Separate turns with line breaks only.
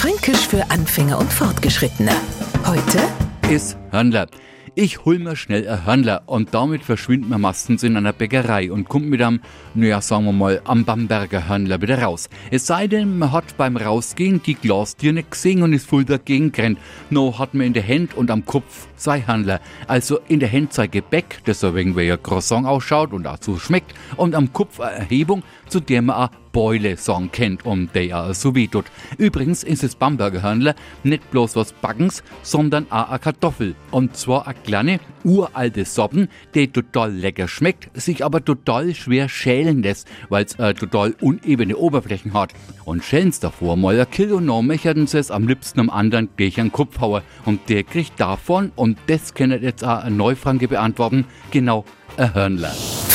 Fränkisch für Anfänger und Fortgeschrittene. Heute
ist Hörnler. Ich hol mir schnell ein Hörnler und damit verschwindet man meistens in einer Bäckerei und kommt mit einem, naja, sagen wir mal, am Bamberger Hörnler wieder raus. Es sei denn, man hat beim Rausgehen die Glastür nicht gesehen und ist voll dagegen gerannt. No hat man in der Hand und am Kopf sei Handler. Also in der Hand sei Gebäck, das so wegen wie Croissant ausschaut und dazu schmeckt, und am Kopf eine Erhebung, zu der man auch Beule Song kennt und der ja so weh tut. Übrigens ist das Bamberger Hörnler nicht bloß was Backens, sondern auch eine Kartoffel. Und zwar eine kleine, uralte Soppen, die total lecker schmeckt, sich aber total schwer schälen lässt, weil es äh, total unebene Oberflächen hat. Und schälen davor mal ein Kilo, noch möchten sie es am liebsten am anderen gleich einen Kopf hauen. Und der kriegt davon, und das kann jetzt ein Neufranke beantworten, genau ein Hörnler.